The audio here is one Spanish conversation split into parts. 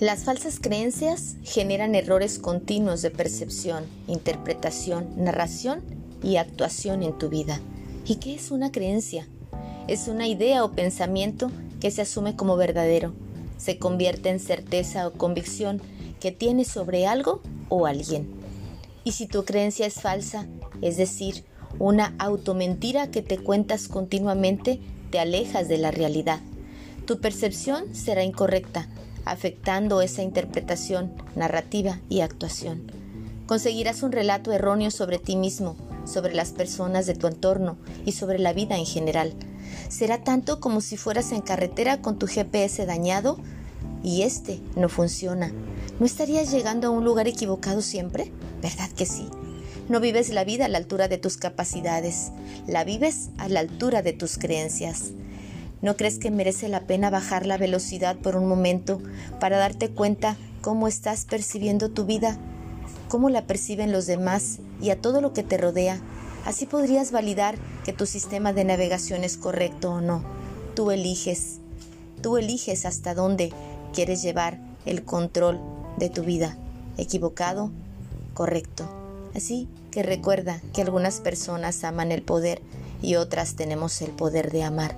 Las falsas creencias generan errores continuos de percepción, interpretación, narración y actuación en tu vida. ¿Y qué es una creencia? Es una idea o pensamiento que se asume como verdadero. Se convierte en certeza o convicción que tienes sobre algo o alguien. Y si tu creencia es falsa, es decir, una automentira que te cuentas continuamente, te alejas de la realidad. Tu percepción será incorrecta, afectando esa interpretación, narrativa y actuación. Conseguirás un relato erróneo sobre ti mismo, sobre las personas de tu entorno y sobre la vida en general. Será tanto como si fueras en carretera con tu GPS dañado y este no funciona. ¿No estarías llegando a un lugar equivocado siempre? ¿Verdad que sí? No vives la vida a la altura de tus capacidades, la vives a la altura de tus creencias. ¿No crees que merece la pena bajar la velocidad por un momento para darte cuenta cómo estás percibiendo tu vida, cómo la perciben los demás y a todo lo que te rodea? Así podrías validar que tu sistema de navegación es correcto o no. Tú eliges. Tú eliges hasta dónde quieres llevar el control de tu vida. ¿Equivocado? Correcto. Así que recuerda que algunas personas aman el poder y otras tenemos el poder de amar.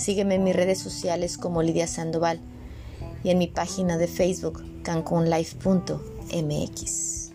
Sígueme en mis redes sociales como Lidia Sandoval y en mi página de Facebook cancunlife.mx.